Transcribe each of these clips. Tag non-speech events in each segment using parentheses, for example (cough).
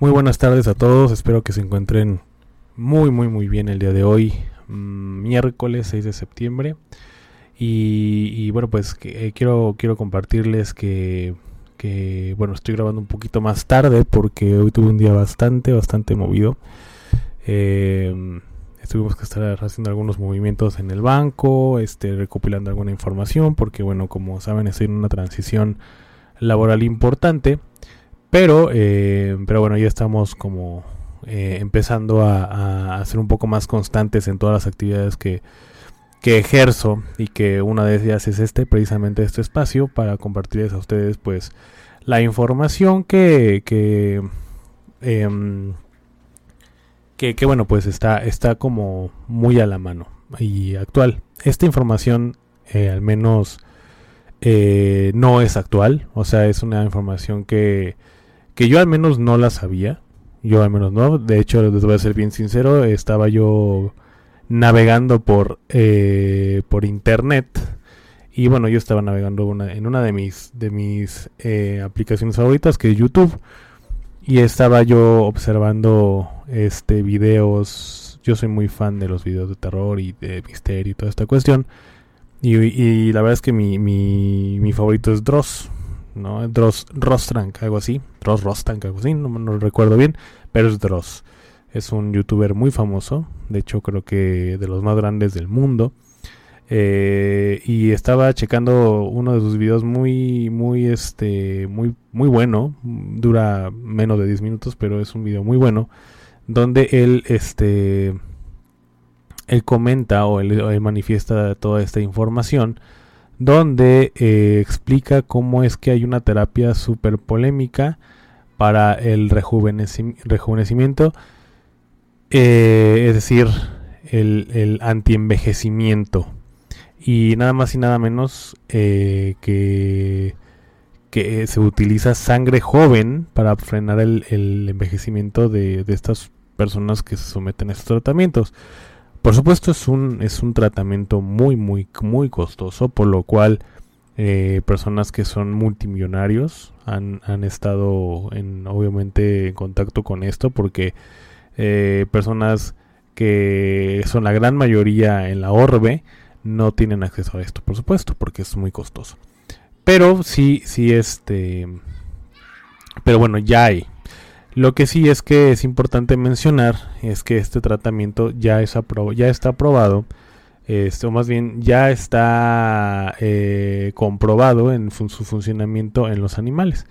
Muy buenas tardes a todos, espero que se encuentren muy muy muy bien el día de hoy, mm, miércoles 6 de septiembre. Y, bueno, pues eh, quiero, quiero compartirles que, que, bueno, estoy grabando un poquito más tarde porque hoy tuve un día bastante, bastante movido. Eh, tuvimos que estar haciendo algunos movimientos en el banco, este, recopilando alguna información, porque bueno, como saben, estoy en una transición laboral importante. Pero, eh, pero bueno, ya estamos como eh, empezando a, a, ser un poco más constantes en todas las actividades que, que ejerzo y que una de ellas es este, precisamente este espacio, para compartirles a ustedes pues la información que, que eh, que, bueno, pues está, está como muy a la mano y actual. Esta información eh, al menos no es actual, o sea, es una información que, que yo al menos no la sabía, yo al menos no, de hecho les voy a ser bien sincero, estaba yo navegando por, eh, por internet y bueno, yo estaba navegando en una de mis, de mis aplicaciones favoritas que es YouTube y estaba yo observando este videos. Yo soy muy fan de los videos de terror y de misterio y toda esta cuestión. Y, la verdad es que mi, mi, favorito es Dross, ¿no? Dross Rostrank, algo así. Dross Rostrank, algo así, no, no recuerdo bien, pero es Dross. Es un youtuber muy famoso, de hecho creo que de los más grandes del mundo. Eh, y estaba checando uno de sus videos muy, muy, este, muy, muy bueno. Dura menos de 10 minutos, pero es un video muy bueno. Donde él, este, él comenta o él, manifiesta toda esta información. Donde eh, explica cómo es que hay una terapia súper polémica para el rejuvenecimiento. Eh, es decir, el, antienvejecimiento y nada más y nada menos eh, que, que se utiliza sangre joven para frenar el, envejecimiento de, estas personas que se someten a estos tratamientos. Por supuesto es un, es un tratamiento muy, muy, muy costoso, por lo cual eh, personas que son multimillonarios han, han, estado en, obviamente en contacto con esto porque eh, personas que son la gran mayoría en la orbe no tienen acceso a esto, por supuesto, porque es muy costoso. Pero sí, sí, este... Pero bueno, ya hay. Lo que sí es que es importante mencionar es que este tratamiento ya, es ya está aprobado, este, o más bien ya está eh, comprobado en su funcionamiento en los animales.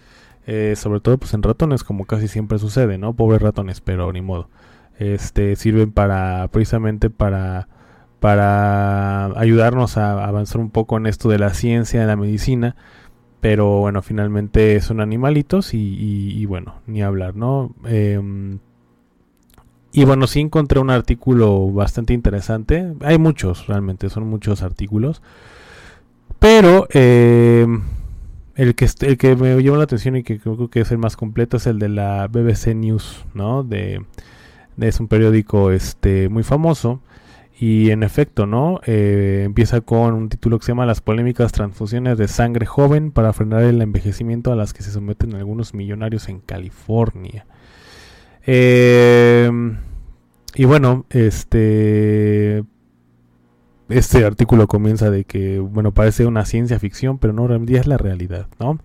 Eh, sobre todo pues en ratones, como casi siempre sucede, ¿no? Pobres ratones, pero ni modo. Este, sirven para, precisamente para para ayudarnos a avanzar un poco en esto de la ciencia, de la medicina. Pero bueno, finalmente son animalitos y, bueno, ni hablar, ¿no? Em, y bueno, sí encontré un artículo bastante interesante. Hay muchos, realmente, son muchos artículos. Pero em, el, que, el que me llamó la atención y que creo que es el más completo es el de la BBC News, ¿no? De, de es un periódico este, muy famoso. Y en efecto, ¿no? Eh, empieza con un título que se llama Las polémicas transfusiones de sangre joven para frenar el envejecimiento a las que se someten algunos millonarios en California. Eh, y bueno, este este artículo comienza de que, bueno, parece una ciencia ficción, pero no, realmente es la realidad, ¿no?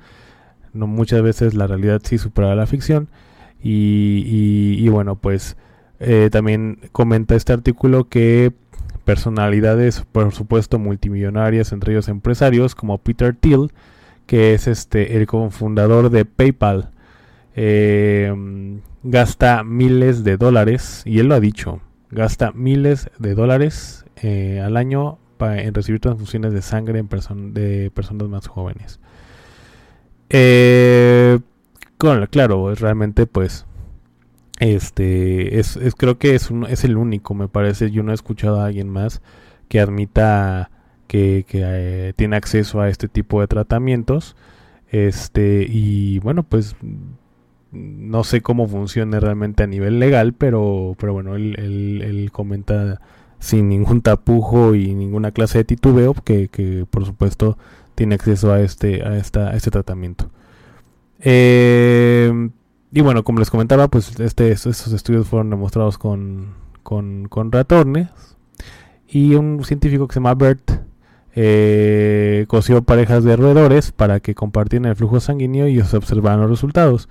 no muchas veces la realidad sí supera la ficción. Y, y, bueno, pues eh, también comenta este artículo que personalidades, por supuesto, multimillonarias, entre ellos empresarios, como Peter Thiel, que es este el cofundador de PayPal. Em, gasta miles de dólares, y él lo ha dicho, gasta miles de dólares eh, al año en recibir transfusiones de sangre en de personas más jóvenes. Eh, claro, realmente pues este es, creo que es, un, es el único, me parece. Yo no he escuchado a alguien más que admita que, eh, tiene acceso a este tipo de tratamientos. Este, y bueno, pues no sé cómo funciona realmente a nivel legal, pero, pero bueno, él, él, comenta sin ningún tapujo y ninguna clase de titubeo que, que por supuesto tiene acceso a este, a esta, a este tratamiento. Eh, y bueno, como les comentaba, pues este, estos estudios fueron demostrados con, con, ratones. Y un científico que se llama Bert eh, cosió parejas de roedores para que compartieran el flujo sanguíneo y se observaran los resultados.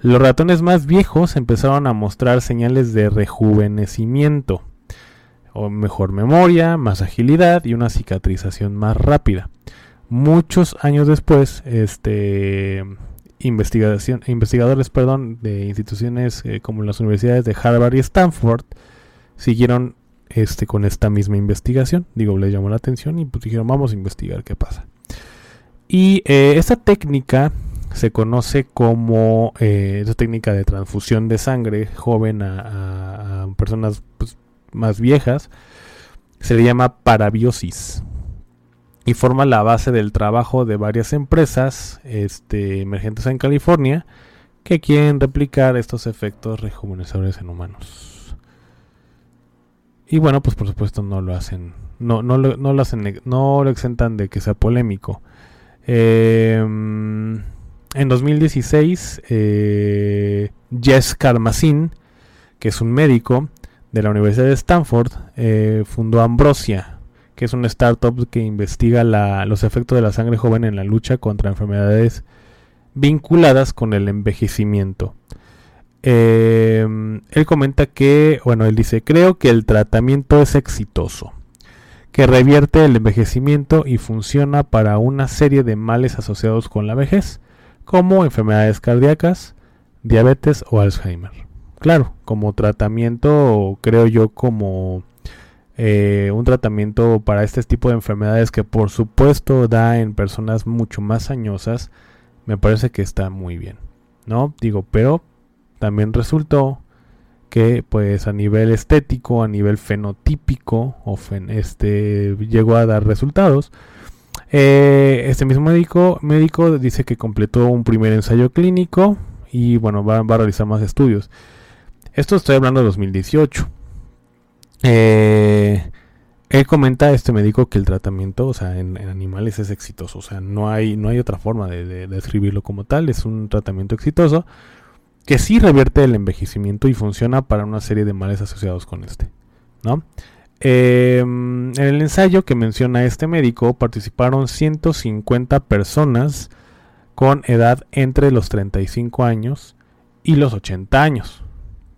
Los ratones más viejos empezaron a mostrar señales de rejuvenecimiento, o mejor memoria, más agilidad y una cicatrización más rápida. Muchos años después, este, investigación, investigadores perdón, de instituciones eh, como las universidades de Harvard y Stanford siguieron este, con esta misma investigación. Digo, les llamó la atención y pues dijeron, vamos a investigar qué pasa. Y eh, esta técnica se conoce como eh, técnica de transfusión de sangre joven a, personas pues, más viejas. Se le llama parabiosis y forma la base del trabajo de varias empresas este, emergentes en California que quieren replicar estos efectos rejuvenecedores en humanos. Y bueno, pues por supuesto no lo hacen, no, no, lo, no lo hacen, no lo exentan de que sea polémico. Em, en 2016, eh, Jess Carmazin, que es un médico de la Universidad de Stanford, eh, fundó Ambrosia, que es una startup que investiga los efectos de la sangre joven en la lucha contra enfermedades vinculadas con el envejecimiento. Em, él comenta que, bueno, él dice, creo que el tratamiento es exitoso, que revierte el envejecimiento y funciona para una serie de males asociados con la vejez, como enfermedades cardíacas, diabetes o Alzheimer. Claro, como tratamiento, creo yo, como eh, un tratamiento para este tipo de enfermedades que por supuesto da en personas mucho más añosas, me parece que está muy bien, ¿no? Digo, pero también resultó que pues a nivel estético, a nivel fenotípico, o este, llegó a dar resultados. Eh, este mismo médico, médico dice que completó un primer ensayo clínico y bueno, va, va a realizar más estudios. Esto estoy hablando de 2018. Eh, él comenta, este médico, que el tratamiento, o sea, en, animales es exitoso. O sea, no hay, no hay otra forma de, describirlo como tal. Es un tratamiento exitoso que sí revierte el envejecimiento y funciona para una serie de males asociados con este. ¿no? Em, en el ensayo que menciona este médico participaron 150 personas con edad entre los 35 años y los 80 años,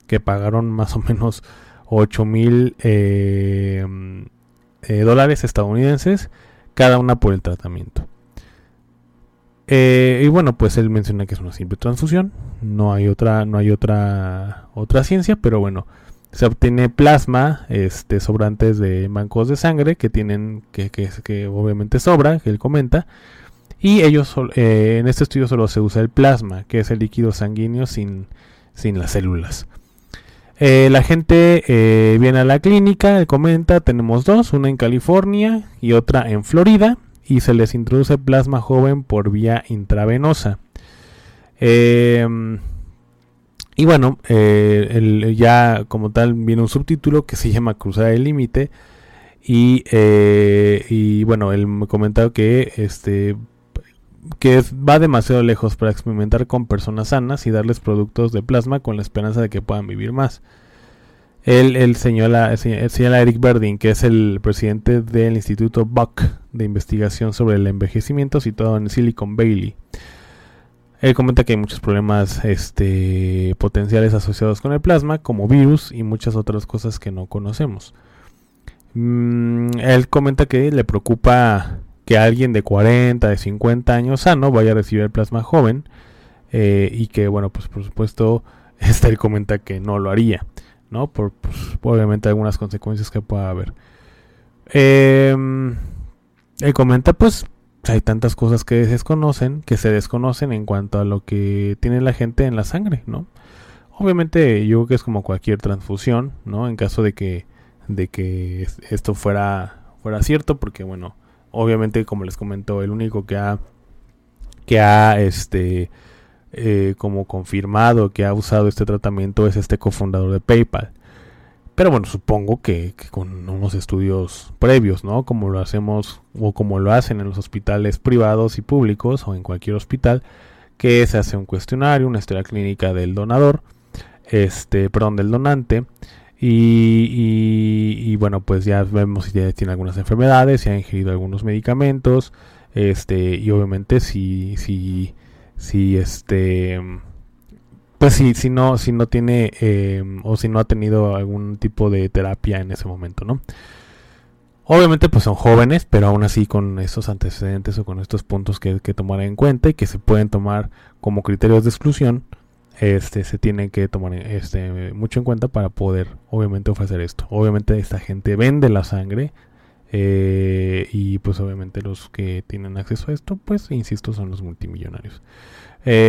que pagaron más o menos 8 mil eh, eh, dólares estadounidenses cada una por el tratamiento. Eh, y bueno, pues él menciona que es una simple transfusión, no hay otra, no hay otra, otra ciencia, pero bueno, se obtiene plasma, este, sobrantes de bancos de sangre que tienen, que, que, que obviamente sobra, que él comenta, y ellos, en este estudio solo se usa el plasma, que es el líquido sanguíneo sin, sin las células. Eh, la gente eh, viene a la clínica, comenta, tenemos dos, una en California y otra en Florida, y se les introduce plasma joven por vía intravenosa. Em, y bueno, eh, ya como tal viene un subtítulo que se (laughs) llama Cruzar el Límite. Y, bueno, él me comentado que este que va demasiado lejos para experimentar con personas sanas y darles productos de plasma con la esperanza de que puedan vivir más. Él, señala, señala a Eric Berdin, que es el presidente del Instituto Buck de investigación sobre el envejecimiento situado en Silicon Valley. Él comenta que hay muchos problemas este, potenciales asociados con el plasma, como virus y muchas otras cosas que no conocemos. Mm, él comenta que le preocupa que alguien de 40, de 50 años sano vaya a recibir plasma joven eh, y que, bueno, pues por supuesto, (laughs) él comenta que no lo haría, ¿no? Por, pues, obviamente algunas consecuencias que pueda haber. Eh, él comenta, pues, hay tantas cosas que desconocen, que se desconocen en cuanto a lo que tiene la gente en la sangre, ¿no? Obviamente yo creo que es como cualquier transfusión, ¿no? En caso de que, de que esto fuera, fuera cierto, porque bueno, obviamente como les comento, el único que ha, que ha, este, eh, como confirmado que ha usado este tratamiento es este cofundador de PayPal. Pero bueno, supongo que, con unos estudios previos, ¿no? Como lo hacemos o como lo hacen en los hospitales privados y públicos o en cualquier hospital, que se hace un cuestionario, una historia clínica del donador, este, perdón, del donante. Y, bueno, pues ya vemos si tiene algunas enfermedades, si ha ingerido algunos medicamentos, este, y obviamente si, si, si este pues sí, si no, si no tiene em, o si no ha tenido algún tipo de terapia en ese momento, ¿no? Obviamente pues son jóvenes, pero aún así con estos antecedentes o con estos puntos que, que tomar en cuenta y que se pueden tomar como criterios de exclusión, este se tiene que tomar este mucho en cuenta para poder obviamente ofrecer esto. Obviamente esta gente vende la sangre eh, y pues obviamente los que tienen acceso a esto, pues insisto, son los multimillonarios. Eh,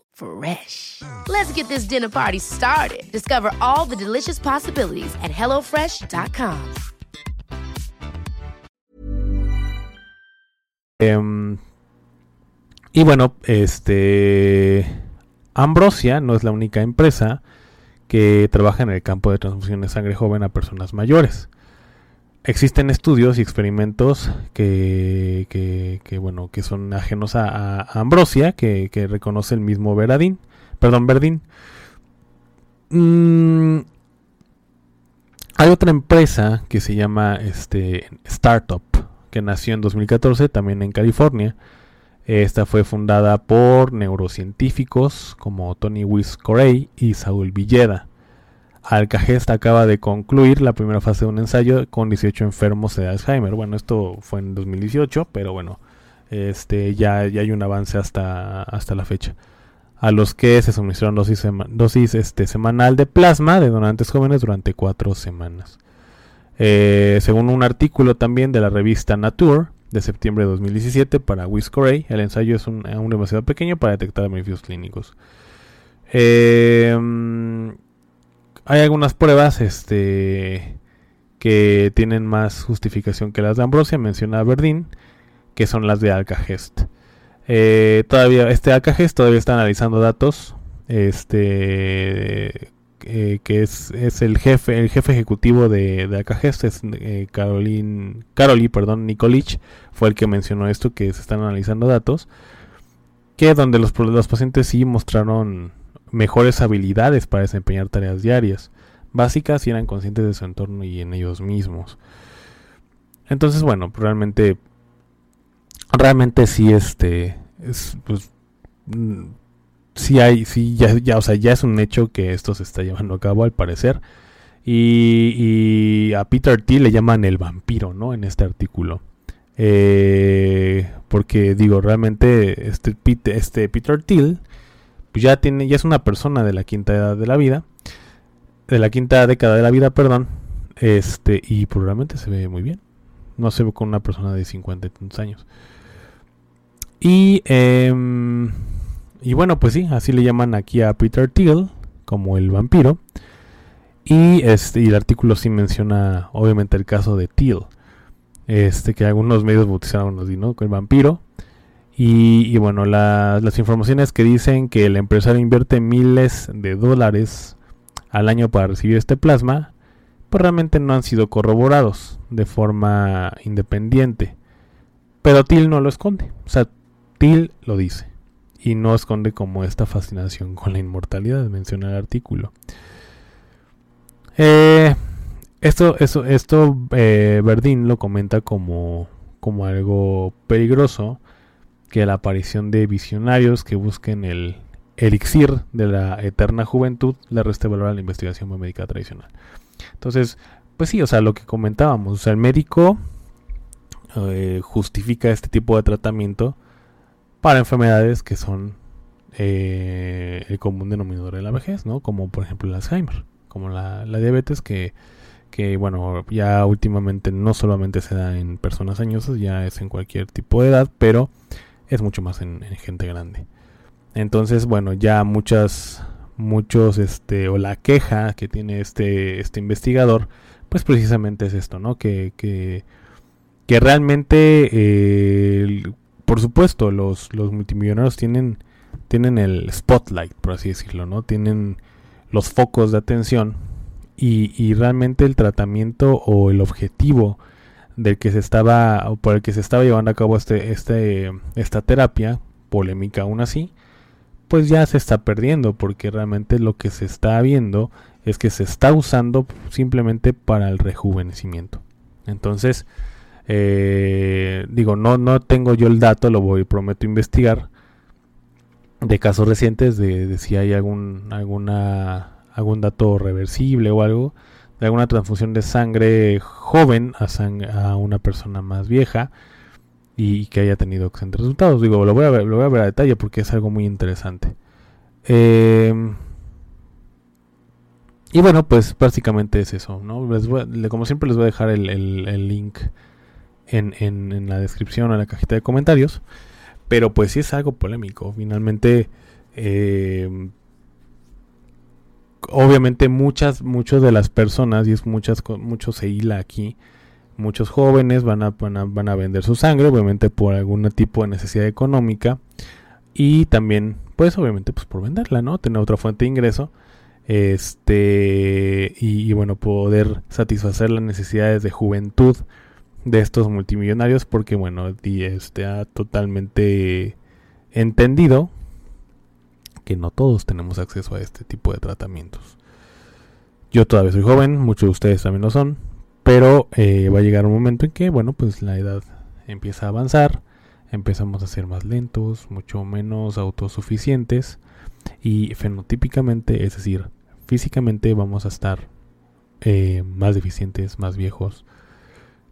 Fresh. Let's get this dinner party started. Discover all the delicious possibilities at hellofresh.com. Um, y bueno, este Ambrosia no es la única empresa que trabaja en el campo de transfusión de sangre joven a personas mayores. Existen estudios y experimentos que, que, bueno, que son ajenos a, Ambrosia, que, reconoce el mismo Verdín. Perdón, Verdín. Mm, hay otra empresa que se llama este, Startup, que nació en 2014, también en California. Esta fue fundada por neurocientíficos como Tony Wiss Corey y Saúl Villeda. Alcagest acaba de concluir la primera fase de un ensayo con 18 enfermos de Alzheimer. Bueno, esto fue en 2018, pero bueno, este ya, ya hay un avance hasta, hasta la fecha. A los que se suministraron dosis, dosis este, semanal de plasma de donantes jóvenes durante cuatro semanas. Eh, según un artículo también de la revista Nature de septiembre de 2017 para Corey, el ensayo es un, aún demasiado pequeño para detectar beneficios clínicos. Eh, hay algunas pruebas este, que tienen más justificación que las de Ambrosia, menciona Verdín, que son las de Alcagest. Eh, todavía, este Alcagest todavía está analizando datos. Este eh, que es, es, el jefe, el jefe ejecutivo de, de es eh, Caroline, Caroli, perdón, Nicolich, fue el que mencionó esto, que se están analizando datos, que donde los, los pacientes sí mostraron mejores habilidades para desempeñar tareas diarias, básicas y eran conscientes de su entorno y en ellos mismos. Entonces, bueno, realmente, realmente sí, este, es, pues, mm, sí hay, sí, ya, ya, o sea, ya es un hecho que esto se está llevando a cabo al parecer. Y, y a Peter T le llaman el vampiro, ¿no? En este artículo. Eh, porque digo, realmente este, este Peter Thiel pues ya tiene, ya es una persona de la quinta edad de la vida, de la quinta década de la vida, perdón, este, y probablemente se ve muy bien. No se ve con una persona de 50 y tantos años. Y, em, y bueno, pues sí, así le llaman aquí a Peter Thiel, como el vampiro. Y este, y el artículo sí menciona, obviamente, el caso de Thiel. Este, que algunos medios bautizaron así, ¿no? El vampiro. Y, bueno, las informaciones que dicen que el empresario invierte miles de dólares al año para recibir este plasma, pues realmente no han sido corroborados de forma independiente. Pero Till no lo esconde. O sea, Till lo dice. Y no esconde como esta fascinación con la inmortalidad, menciona el artículo. Eh, esto, esto, esto eh, Verdín lo comenta como, como algo peligroso, que la aparición de visionarios que busquen el elixir de la eterna juventud le reste valor a la investigación médica tradicional. Entonces, pues sí, o sea, lo que comentábamos, o sea, el médico eh, justifica este tipo de tratamiento para enfermedades que son eh, el común denominador de la vejez, ¿no? Como por ejemplo el Alzheimer, como la, diabetes que, que, bueno, ya últimamente no solamente se da en personas añosas, ya es en cualquier tipo de edad, pero es mucho más en, en gente grande. Entonces, bueno, ya muchas, muchos, este, o la queja que tiene este, este investigador, pues precisamente es esto, ¿no? Que, que, que realmente, eh, por supuesto, los, los multimillonarios tienen, tienen el spotlight, por así decirlo, ¿no? Tienen los focos de atención y, y realmente el tratamiento o el objetivo del que se estaba, o por el que se estaba llevando a cabo este, este, esta terapia, polémica aún así, pues ya se está perdiendo porque realmente lo que se está viendo es que se está usando simplemente para el rejuvenecimiento. Entonces, eh, digo, no, no tengo yo el dato, lo voy, prometo investigar de casos recientes de, si hay algún, alguna, algún dato reversible o algo de alguna transfusión de sangre joven a, a una persona más vieja y, que haya tenido excelentes resultados. Digo, lo voy a ver, lo voy a, ver a detalle porque es algo muy interesante. Em, y bueno, pues básicamente es eso, ¿no? como siempre les voy a dejar el, link en, en, la descripción, en la cajita de comentarios. Pero pues sí es algo polémico. Finalmente, em, obviamente muchas, muchas de las personas, y es muchas, mucho se hila aquí, muchos jóvenes van a, van a, vender su sangre, obviamente por algún tipo de necesidad económica y también, pues obviamente, pues por venderla, ¿no? Tener otra fuente de ingreso, este y, bueno poder satisfacer las necesidades de juventud de estos multimillonarios, porque bueno, este ha totalmente entendido que no todos tenemos acceso a este tipo de tratamientos. Yo todavía soy joven, muchos de ustedes también lo son, pero eh, va a llegar un momento en que, bueno, pues la edad empieza a avanzar, empezamos a ser más lentos, mucho menos autosuficientes y fenotípicamente, es decir, físicamente vamos a estar eh, más deficientes, más viejos.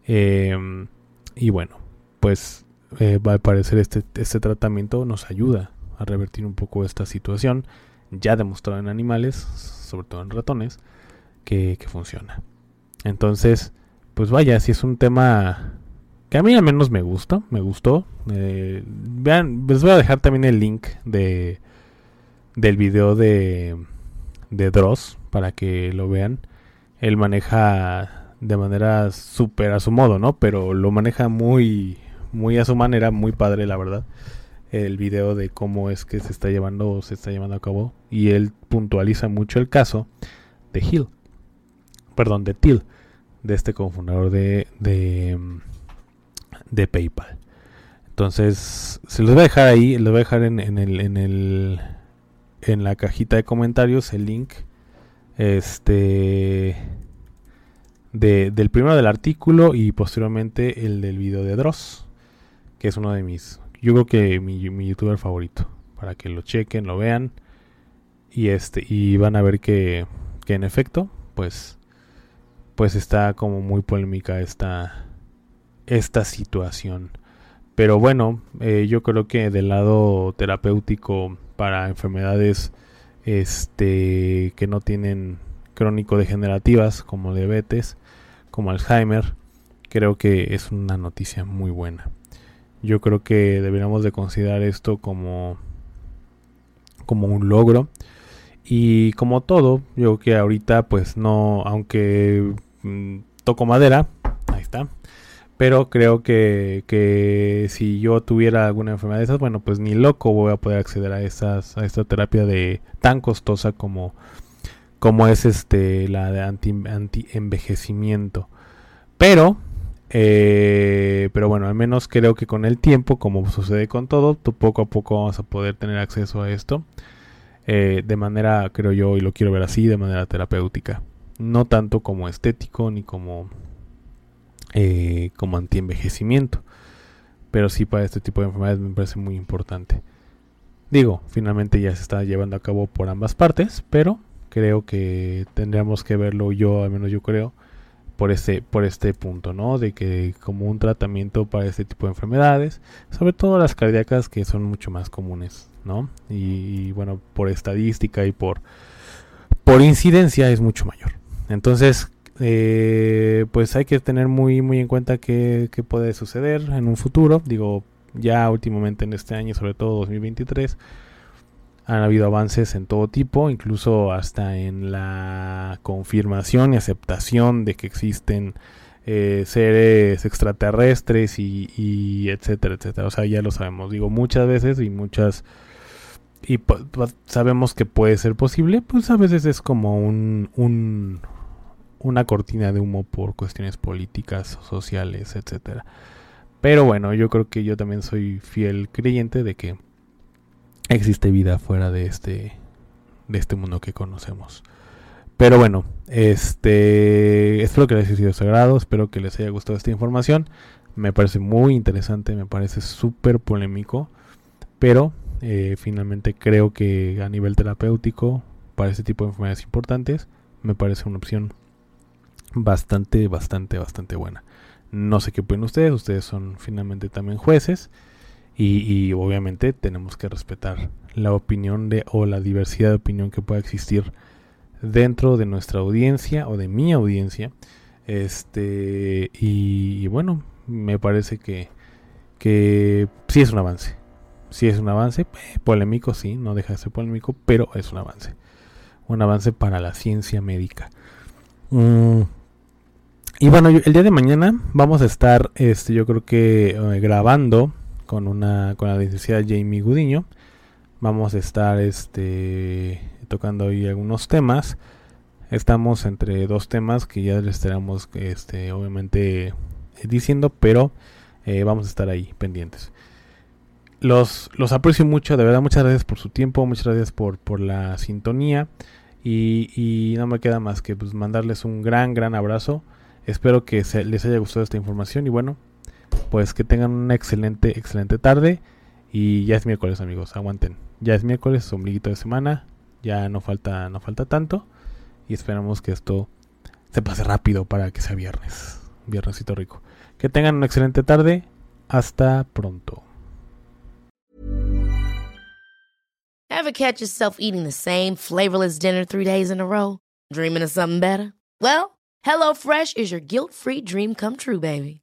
Em, y bueno, pues eh, va a parecer este, este tratamiento nos ayuda a revertir un poco esta situación, ya demostrado en animales, sobre todo en ratones, que funciona. Entonces, pues vaya, si es un tema que a mí al menos me gusta, me gustó. Eh, vean, les voy a dejar también el link de del video de de Dross para que lo vean. Él maneja de manera súper a su modo, ¿no? Pero lo maneja muy muy a su manera, muy padre, la verdad. El video de cómo es que se está llevando o se está llevando a cabo y él puntualiza mucho el caso de Hill. Perdón, de Till de este cofundador de, de, de, PayPal. Entonces, se los voy a dejar ahí, les voy a dejar en, en, el, en, el, en la cajita de comentarios el link este de, del primero del artículo y posteriormente el del video de Dross, que es uno de mis, yo creo que mi, mi youtuber favorito, para que lo chequen, lo vean y este y van a ver que, que en efecto, pues pues está como muy polémica esta, esta situación. Pero bueno, eh, yo creo que del lado terapéutico para enfermedades este, que no tienen crónico degenerativas como diabetes, como Alzheimer, creo que es una noticia muy buena. Yo creo que deberíamos de considerar esto como, como un logro. Y como todo, yo que ahorita pues no, aunque Mm, toco madera, ahí está. Pero creo que, que, si yo tuviera alguna enfermedad de esas, bueno, pues ni loco voy a poder acceder a, esas, a esta terapia de tan costosa como, como es este la de anti, anti envejecimiento. Pero eh, pero bueno, al menos creo que con el tiempo, como sucede con todo, tú poco a poco vamos a poder tener acceso a esto. Eh, de manera, creo yo, y lo quiero ver así, de manera terapéutica. No tanto como estético ni como, eh, como anti-envejecimiento. Pero sí para este tipo de enfermedades me parece muy importante. Digo, finalmente ya se está llevando a cabo por ambas partes, pero creo que tendríamos que verlo yo, al menos yo creo, por este, por este punto, ¿no? De que como un tratamiento para este tipo de enfermedades, sobre todo las cardíacas que son mucho más comunes, ¿no? Y, bueno, por estadística y por, por incidencia es mucho mayor. Entonces, eh, pues hay que tener muy, muy en cuenta qué, qué puede suceder en un futuro. Digo, ya últimamente en este año, sobre todo 2023, han habido avances en todo tipo, incluso hasta en la confirmación y aceptación de que existen eh, seres extraterrestres y, etcétera, etcétera. O sea, ya lo sabemos. Digo, muchas veces y muchas... Y sabemos que puede ser posible, pues a veces es como un, un, una cortina de humo por cuestiones políticas, sociales, etcétera. Pero bueno, yo creo que yo también soy fiel creyente de que existe vida fuera de este de este mundo que conocemos. Pero bueno, este espero que les haya sido sagrado, espero que les haya gustado esta información. Me parece muy interesante, me parece súper polémico, pero eh, finalmente creo que a nivel terapéutico, para este tipo de enfermedades importantes, me parece una opción bastante, bastante, bastante buena. No sé qué opinan ustedes, ustedes son finalmente también jueces. Y, obviamente tenemos que respetar la opinión de o la diversidad de opinión que pueda existir dentro de nuestra audiencia o de mi audiencia. Este, y, bueno, me parece que, que sí es un avance. Sí es un avance, eh, polémico, sí, no deja de ser polémico, pero es un avance. Un avance para la ciencia médica. Mm, y bueno, el día de mañana vamos a estar, este, yo creo que eh, grabando con una con la licenciada Jamie Gudiño. Vamos a estar este tocando hoy algunos temas. Estamos entre dos temas que ya les estaremos este obviamente diciendo, pero eh, vamos a estar ahí pendientes. Los, los aprecio mucho, de verdad, muchas gracias por su tiempo, muchas gracias por, por la sintonía. Y, y no me queda más que pues, mandarles un gran, gran abrazo. Espero que les haya gustado esta información y bueno, pues que tengan una excelente, excelente tarde. Y ya es miércoles, amigos, aguanten. Ya es miércoles, ombliguito de semana. Ya no falta, no falta tanto. Y esperamos que esto se pase rápido para que sea viernes. Viernesito rico. Que tengan una excelente tarde. Hasta pronto. Ever catch yourself eating the same flavorless dinner three days in a row? Dreaming of something better? Well, HelloFresh is your guilt-free dream come true, baby.